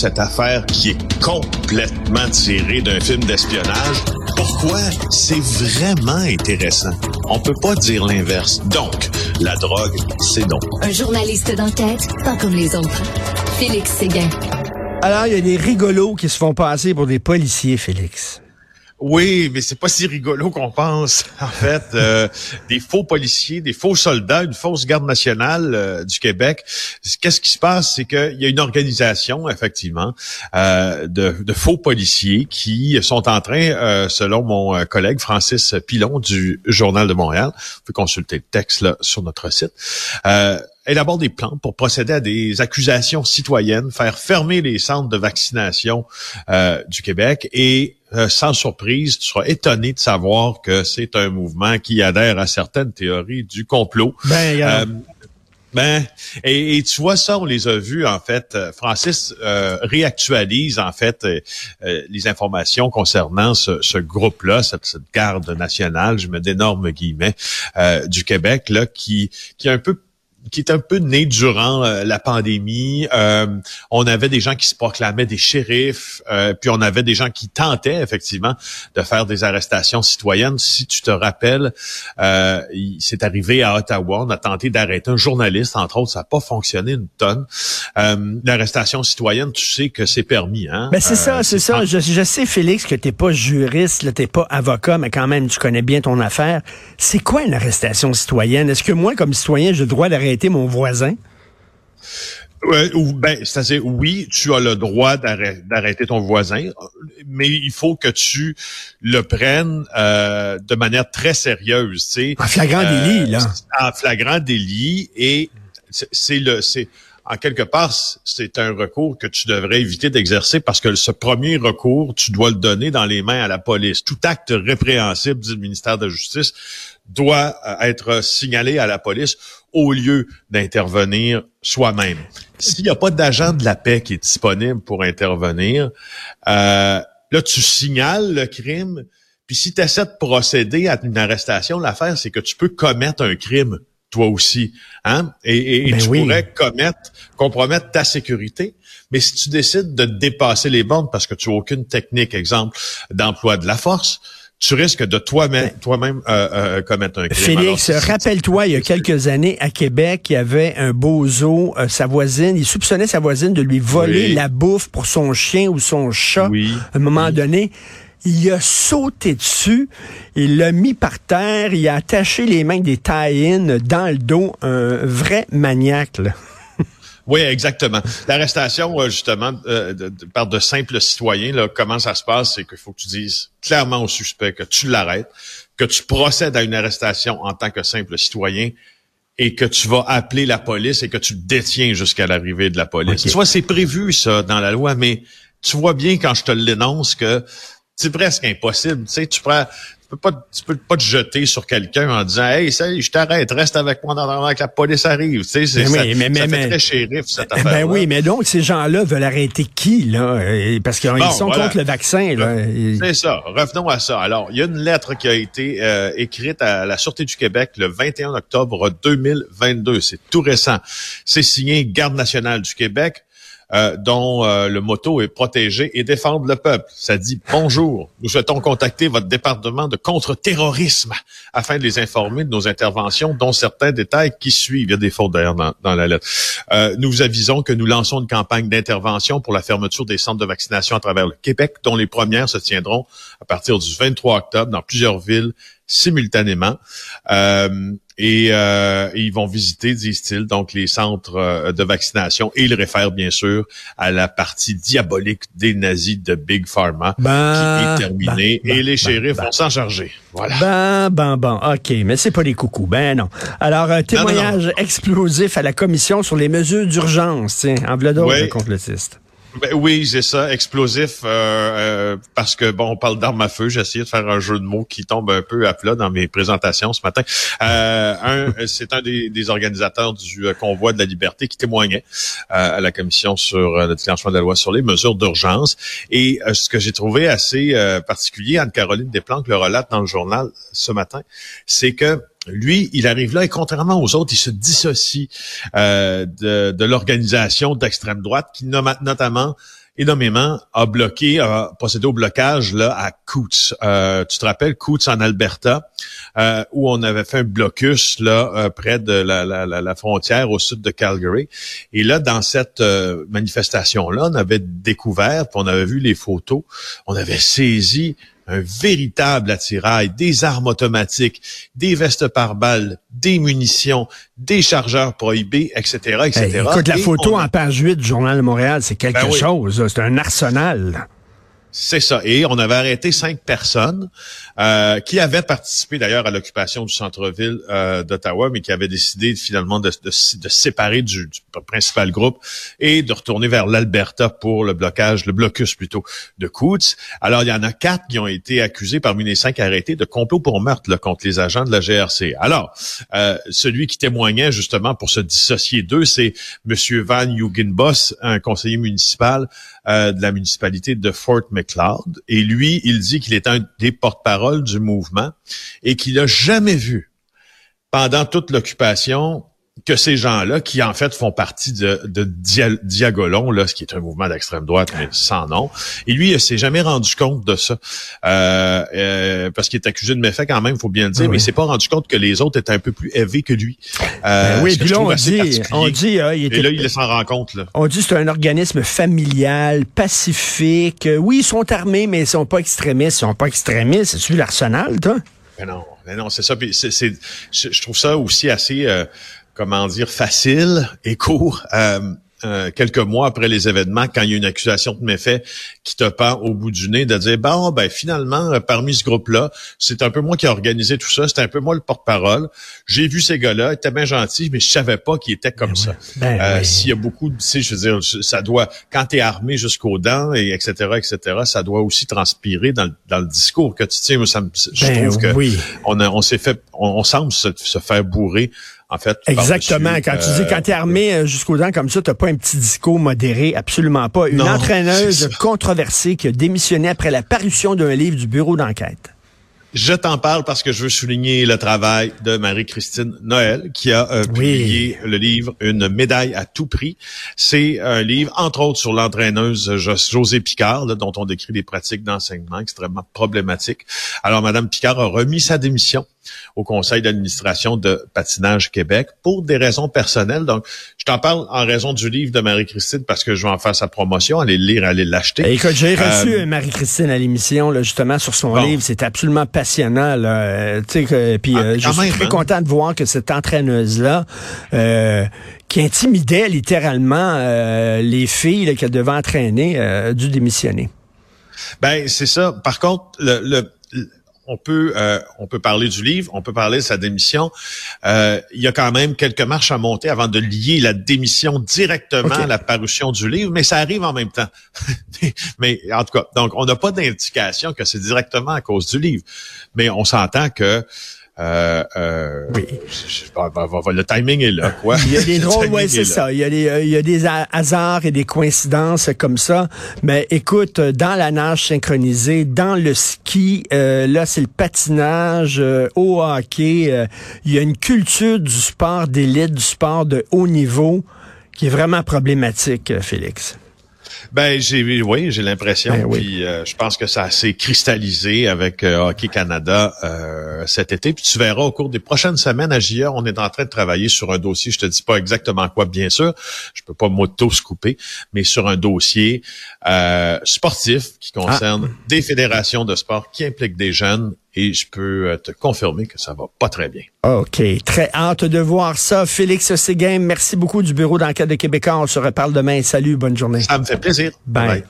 cette affaire qui est complètement tirée d'un film d'espionnage. Pourquoi? C'est vraiment intéressant? On peut pas dire l'inverse. Donc, la drogue, c'est non. Un journaliste d'enquête, pas comme les autres. Félix Séguin. Alors, il y a des rigolos qui se font passer pour des policiers, Félix. Oui, mais c'est pas si rigolo qu'on pense. En fait, euh, des faux policiers, des faux soldats, une fausse garde nationale euh, du Québec. Qu'est-ce qui se passe, c'est qu'il y a une organisation, effectivement, euh, de, de, faux policiers qui sont en train, selon mon collègue Francis Pilon du Journal de Montréal, vous pouvez consulter le texte là, sur notre site élabore des plans pour procéder à des accusations citoyennes, faire fermer les centres de vaccination euh, du Québec et euh, sans surprise, tu seras étonné de savoir que c'est un mouvement qui adhère à certaines théories du complot. Ben, euh, ben, et, tu vois ça, on les a vus en fait. Francis réactualise en fait les informations concernant ce, groupe-là, cette, cette, garde nationale, je mets d'énormes guillemets, du Québec là, qui qui est un peu qui est un peu né durant euh, la pandémie. Euh, on avait des gens qui se proclamaient des shérifs, euh, puis on avait des gens qui tentaient effectivement de faire des arrestations citoyennes. Si tu te rappelles, c'est arrivé à Ottawa, on a tenté d'arrêter un journaliste, entre autres, ça n'a pas fonctionné une tonne. L'arrestation citoyenne, tu sais que c'est permis. Hein? Ben c'est ça, c'est ça. Je, je, sais, Félix, que t'es pas juriste, t'es pas avocat, mais quand même, tu connais bien ton affaire. C'est quoi une arrestation citoyenne? Est-ce que moi, comme citoyen, j'ai le droit d'arrêter mon voisin? ou ben, c'est-à-dire, oui, tu as le droit d'arrêter ton voisin, mais il faut que tu le prennes euh, de manière très sérieuse. Tu sais, en flagrant délit, là. Euh, en flagrant délit, et c'est le, c'est en quelque part, c'est un recours que tu devrais éviter d'exercer parce que ce premier recours, tu dois le donner dans les mains à la police. Tout acte répréhensible du ministère de la Justice doit euh, être signalé à la police au lieu d'intervenir soi-même. S'il n'y a pas d'agent de la paix qui est disponible pour intervenir, euh, là, tu signales le crime, puis si tu essaies de procéder à une arrestation, l'affaire, c'est que tu peux commettre un crime toi aussi, hein? Et, et, ben tu pourrais commettre, compromettre ta sécurité. Mais si tu décides de dépasser les bornes parce que tu n'as aucune technique, exemple, d'emploi de la force, tu risques de toi-même ben, toi-même euh, euh, commettre un crime. Félix, rappelle-toi, il y a quelques années, à Québec, il y avait un bozo, euh, sa voisine, il soupçonnait sa voisine de lui voler la bouffe pour son chien ou son chat oui. à un moment donné. Il a sauté dessus, il l'a mis par terre, il a attaché les mains des tie dans le dos, un vrai maniaque. Là. Oui, exactement. L'arrestation, euh, justement, euh, par de simples citoyens, là, comment ça se passe, c'est qu'il faut que tu dises clairement au suspect que tu l'arrêtes, que tu procèdes à une arrestation en tant que simple citoyen et que tu vas appeler la police et que tu détiens jusqu'à l'arrivée de la police. Tu vois, c'est prévu, ça, dans la loi, mais tu vois bien quand je te l'énonce que c'est presque impossible. Tu sais, tu prends, peux pas, tu peux pas te jeter sur quelqu'un en disant, hey, ça, je t'arrête, reste avec moi dans que la police arrive. Tu sais, ça, mais, mais, ça fait très shérif, cette eh affaire. Ben oui, mais donc, ces gens-là veulent arrêter qui, là? Parce qu'ils sont contre le vaccin, là. C'est ça. Revenons à ça. Alors, il y a une lettre qui a été euh, écrite à la Sûreté du Québec le 21 octobre 2022. C'est tout récent. C'est signé Garde nationale du Québec. Euh, dont euh, le motto est protéger et défendre le peuple. Ça dit bonjour. Nous souhaitons contacter votre département de contre-terrorisme afin de les informer de nos interventions, dont certains détails qui suivent. Il y a des fautes d'ailleurs dans, la lettre. Euh, nous vous avisons que nous lançons une campagne d'intervention pour la fermeture des centres de vaccination à travers le Québec, dont les premières se tiendront à partir du 23 octobre dans plusieurs villes simultanément. Euh, et, euh, ils vont visiter, disent-ils, donc les centres euh, de vaccination et ils réfèrent bien sûr à la partie diabolique des nazis de Big Pharma qui ben, est terminée ben, et les ben, shérifs vont s'en charger. Voilà. Ben, ben, ben, OK, mais c'est pas des coucous. Ben non. Alors, un témoignage explosif à la commission sur les mesures d'urgence, en voilà oui. complotiste. Ben oui, c'est ça, explosif, euh, euh, parce que bon, on parle d'armes à feu. J'ai essayé de faire un jeu de mots qui tombe un peu à plat dans mes présentations ce matin. Euh, un, c'est un des, des, organisateurs du euh, convoi de la liberté qui témoignait euh, à la commission sur le déclenchement de la loi sur les mesures d'urgence. Et ce que j'ai trouvé assez particulier, Anne-Caroline Desplanques le relate dans le journal ce matin, c'est que lui, il arrive là et contrairement aux autres, il se dissocie euh, de, l'organisation d'extrême droite qui notamment énormément, a bloqué, a procédé au blocage là à Coots. Euh, tu te rappelles Coots en Alberta, euh, où on avait fait un blocus là euh, près de la, la, la, frontière au sud de Calgary. Et là, dans cette manifestation-là, on avait découvert, on avait vu les photos, on avait saisi un véritable attirail, des armes automatiques, des vestes par balles, des munitions, des chargeurs prohibés, etc., etc. écoute, la photo en page 8 du Journal de Montréal, c'est quelque ben chose. C'est un arsenal. C'est ça. Et on avait arrêté cinq personnes euh, qui avaient participé d'ailleurs à l'occupation du centre-ville euh, d'Ottawa, mais qui avaient décidé finalement de, de, de séparer du, du, principal groupe et de retourner vers l'Alberta pour le blocage, le blocus plutôt de Coots. Alors, il y en a quatre qui ont été accusés parmi les cinq arrêtés de complot pour meurtre là, contre les agents de la GRC. Alors, euh, celui qui témoignait justement pour se dissocier d'eux, c'est Monsieur Van Hugenbos, un conseiller municipal euh, de la municipalité de Fort McLeod. Et lui, il dit qu'il est un des porte-parole du mouvement et qu'il n'a jamais vu pendant toute l'occupation que ces gens-là, qui en fait font partie de, de Diagolon, là, ce qui est un mouvement d'extrême droite, mais sans nom, et lui, il s'est jamais rendu compte de ça, euh, euh, parce qu'il est accusé de méfait quand même, il faut bien le dire, mais il s'est pas rendu compte que les autres étaient un peu plus élevés que lui. Euh, ben oui, puis là, on dit, on dit, il était, et là, il s'en rend compte. Là. On dit c'est un organisme familial, pacifique. Oui, ils sont armés, mais ils sont pas extrémistes. Ils sont pas extrémistes. C'est-tu l'arsenal, toi? Ben non, ben non, c'est ça. c'est, je trouve ça aussi assez comment dire, facile et court. Euh, euh, quelques mois après les événements, quand il y a une accusation de méfait qui te pend au bout du nez, de dire bon ben finalement euh, parmi ce groupe-là, c'est un peu moi qui ai organisé tout ça, c'était un peu moi le porte-parole. J'ai vu ces gars-là, ils étaient bien gentils, mais je savais pas qu'ils étaient comme ben ça. Ben s'il y a beaucoup, de, tu sais, je veux dire, ça doit quand tu es armé jusqu'aux dents et etc etc, ça doit aussi transpirer dans, le discours que tu tiens. ça, je ben trouve que on, on s'est fait, on, semble se, se faire bourrer en fait. Exactement. Quand tu dis, quand tu es armé euh, jusqu'aux dents comme ça, tu pas un petit discours modéré, absolument pas. Une entraîneuse controversée qui a démissionné après la parution d'un livre du bureau d'enquête. Je t'en parle parce que je veux souligner le travail de Marie-Christine Noël qui a euh, publié le livre Une médaille à tout prix. C'est un livre, entre autres, sur l'entraîneuse José Picard, dont on décrit des pratiques d'enseignement extrêmement problématiques. Alors, Madame Picard a remis sa démission au conseil d'administration de Patinage Québec pour des raisons personnelles. Donc, je t'en parle en raison du livre de Marie-Christine parce que je vais en faire sa promotion, aller le lire, aller l'acheter. Écoute, j'ai reçu euh, Marie-Christine à l'émission, justement, sur son livre. C'est absolument passionnant. Là. puis ah, euh, je suis très hein? content de voir que cette entraîneuse-là, euh, qui intimidait littéralement les filles qu'elle devait entraîner, a dû démissionner. Ben, c'est ça. Par contre, le on peut euh, on peut parler du livre, on peut parler de sa démission. Euh, il y a quand même quelques marches à monter avant de lier la démission directement à la parution du livre, mais ça arrive en même temps. mais en tout cas, donc on n'a pas d'indication que c'est directement à cause du livre, mais on s'entend que euh, euh, oui. le timing est là, quoi. Il y a des drôles, ouais, c'est ça. Il y, a des, euh, il y a des hasards et des coïncidences comme ça. Mais écoute, dans la nage synchronisée, dans le ski, euh, là, c'est le patinage, au hockey. il y a une culture du sport d'élite, du sport de haut niveau qui est vraiment problématique, Félix. Ben j'ai oui, j'ai l'impression. Ben puis euh, je pense que ça s'est cristallisé avec euh, Hockey Canada euh, cet été. Puis tu verras au cours des prochaines semaines à JA, on est en train de travailler sur un dossier. Je te dis pas exactement quoi, bien sûr. Je peux pas m'auto-scouper, mais sur un dossier sportif qui concerne ah. des fédérations de sport qui impliquent des jeunes et je peux te confirmer que ça va pas très bien. OK. Très hâte de voir ça. Félix Séguin, merci beaucoup du Bureau d'enquête de Québécois. On se reparle demain. Salut, bonne journée. Ça me fait plaisir. Bye.